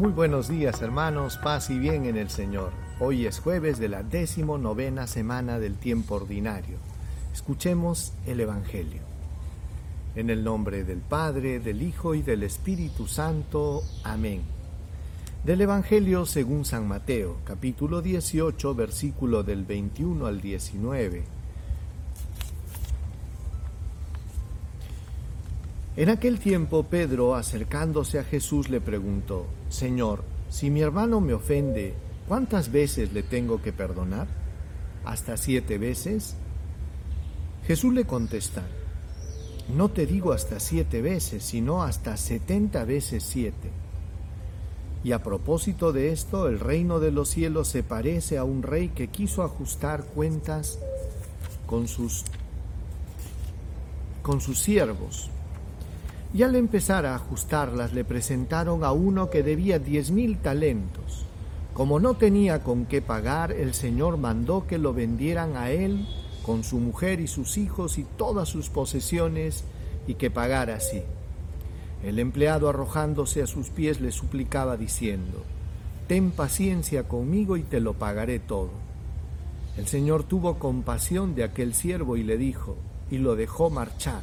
Muy buenos días hermanos, paz y bien en el Señor. Hoy es jueves de la décimo novena semana del tiempo ordinario. Escuchemos el Evangelio. En el nombre del Padre, del Hijo y del Espíritu Santo. Amén. Del Evangelio según San Mateo, capítulo 18, versículo del 21 al 19. En aquel tiempo Pedro, acercándose a Jesús, le preguntó, Señor, si mi hermano me ofende, ¿cuántas veces le tengo que perdonar? ¿Hasta siete veces? Jesús le contesta, no te digo hasta siete veces, sino hasta setenta veces siete. Y a propósito de esto, el reino de los cielos se parece a un rey que quiso ajustar cuentas con sus, con sus siervos. Y al empezar a ajustarlas le presentaron a uno que debía diez mil talentos. Como no tenía con qué pagar, el Señor mandó que lo vendieran a él con su mujer y sus hijos y todas sus posesiones y que pagara así. El empleado arrojándose a sus pies le suplicaba diciendo, Ten paciencia conmigo y te lo pagaré todo. El Señor tuvo compasión de aquel siervo y le dijo, y lo dejó marchar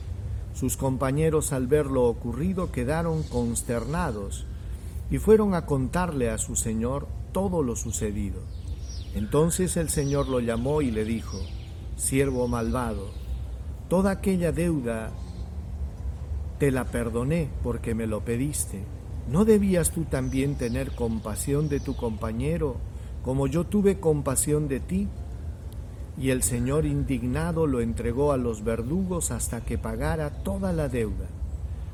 Sus compañeros al ver lo ocurrido quedaron consternados y fueron a contarle a su señor todo lo sucedido. Entonces el señor lo llamó y le dijo, siervo malvado, toda aquella deuda te la perdoné porque me lo pediste. ¿No debías tú también tener compasión de tu compañero como yo tuve compasión de ti? Y el Señor indignado lo entregó a los verdugos hasta que pagara toda la deuda.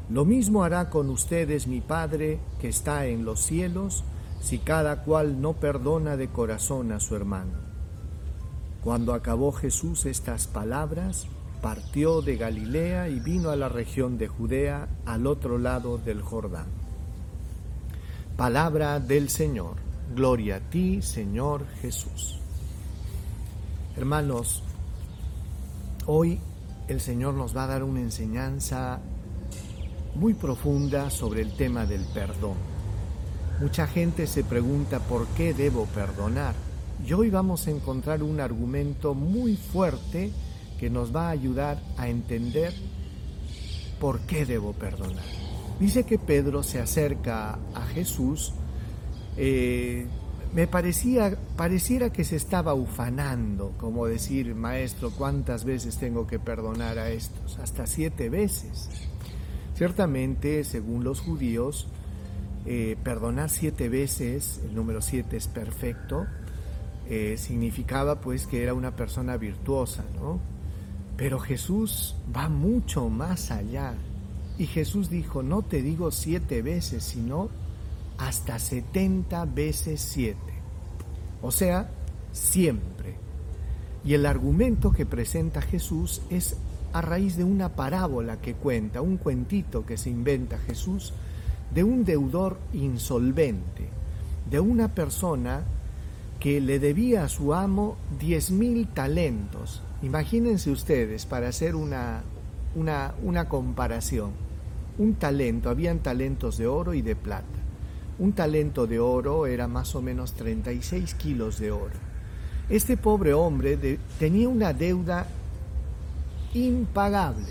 Lo mismo hará con ustedes mi Padre que está en los cielos, si cada cual no perdona de corazón a su hermano. Cuando acabó Jesús estas palabras, partió de Galilea y vino a la región de Judea al otro lado del Jordán. Palabra del Señor. Gloria a ti, Señor Jesús. Hermanos, hoy el Señor nos va a dar una enseñanza muy profunda sobre el tema del perdón. Mucha gente se pregunta por qué debo perdonar. Y hoy vamos a encontrar un argumento muy fuerte que nos va a ayudar a entender por qué debo perdonar. Dice que Pedro se acerca a Jesús eh, me parecía, pareciera que se estaba ufanando, como decir, maestro, ¿cuántas veces tengo que perdonar a estos? Hasta siete veces. Ciertamente, según los judíos, eh, perdonar siete veces, el número siete es perfecto, eh, significaba pues que era una persona virtuosa, ¿no? Pero Jesús va mucho más allá. Y Jesús dijo, no te digo siete veces, sino hasta 70 veces 7, o sea, siempre. Y el argumento que presenta Jesús es a raíz de una parábola que cuenta, un cuentito que se inventa Jesús de un deudor insolvente, de una persona que le debía a su amo diez mil talentos. Imagínense ustedes, para hacer una, una, una comparación, un talento, habían talentos de oro y de plata. Un talento de oro era más o menos 36 kilos de oro. Este pobre hombre tenía una deuda impagable.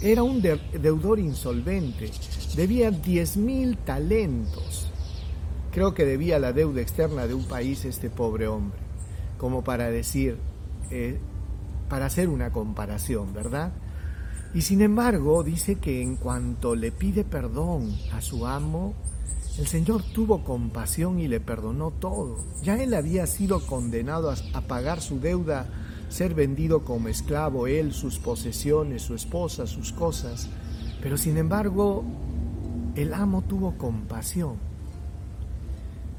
Era un deudor insolvente. Debía 10 mil talentos. Creo que debía la deuda externa de un país este pobre hombre. Como para decir, eh, para hacer una comparación, ¿verdad? Y sin embargo dice que en cuanto le pide perdón a su amo, el Señor tuvo compasión y le perdonó todo. Ya él había sido condenado a, pagar su deuda, ser vendido como esclavo, él, sus posesiones, su esposa, sus cosas. Pero sin embargo, el amo tuvo compasión.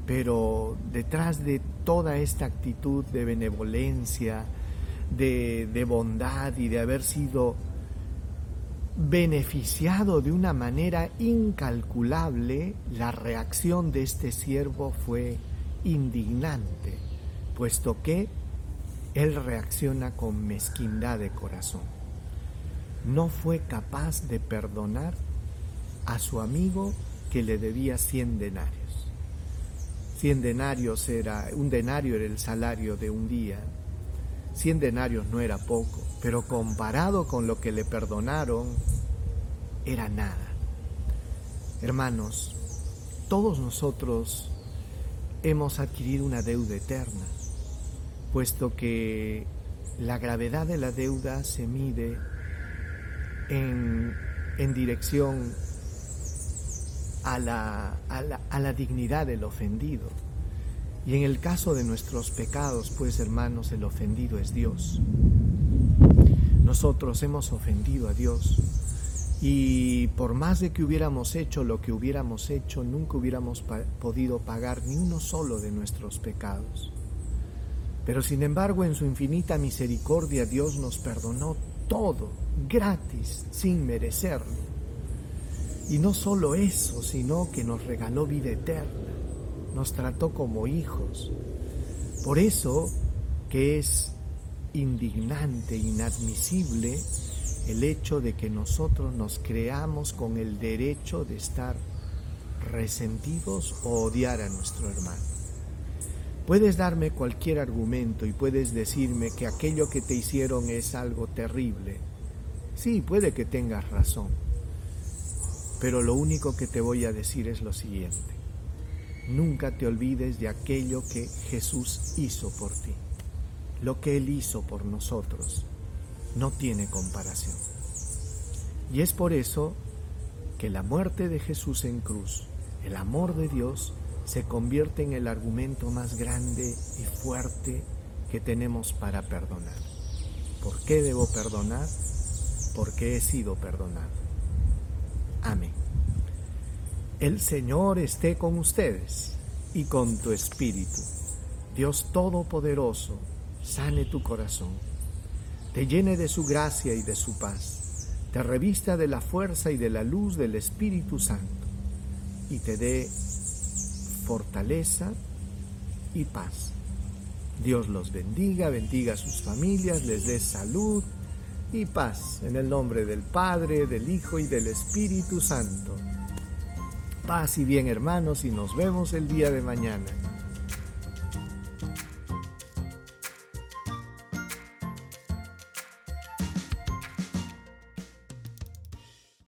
Pero detrás de toda esta actitud de benevolencia, de, de bondad y de haber sido beneficiado de una manera incalculable, la reacción de este siervo fue indignante, puesto que él reacciona con mezquindad de corazón. No fue capaz de perdonar a su amigo que le debía 100 denarios. 100 denarios era, un denario era el salario de un día. 100 denarios no era poco, pero comparado con lo que le perdonaron, era nada. Hermanos, todos nosotros hemos adquirido una deuda eterna, puesto que la gravedad de la deuda se mide en, dirección a la dignidad del ofendido. Y en el caso de nuestros pecados, pues hermanos, el ofendido es Dios. Nosotros hemos ofendido a Dios y por más de que hubiéramos hecho lo que hubiéramos hecho, nunca hubiéramos podido pagar ni uno solo de nuestros pecados. Pero sin embargo, en su infinita misericordia, Dios nos perdonó todo, gratis, sin merecerlo. Y no solo eso, sino que nos regaló vida eterna, nos trató como hijos. Por eso que es indignante, inadmisible, el hecho de que nosotros nos creamos con el derecho de estar resentidos o odiar a nuestro hermano. Puedes darme cualquier argumento y puedes decirme que aquello que te hicieron es algo terrible. Sí, puede que tengas razón. Pero lo único que te voy a decir es lo siguiente. Nunca te olvides de aquello que Jesús hizo por ti, lo que Él hizo por nosotros no tiene comparación. Y es por eso que la muerte de Jesús en cruz, el amor de Dios, se convierte en el argumento más grande y fuerte que tenemos para perdonar. ¿Por qué debo perdonar? Porque he sido perdonado. Amén. El Señor esté con ustedes y con tu espíritu. Dios Todopoderoso, sane tu corazón te llene de su gracia y de su paz, te revista de la fuerza y de la luz del Espíritu Santo y te dé fortaleza y paz. Dios los bendiga, bendiga a sus familias, les dé salud y paz en el nombre del Padre, del Hijo y del Espíritu Santo. Paz y bien hermanos y nos vemos el día de mañana.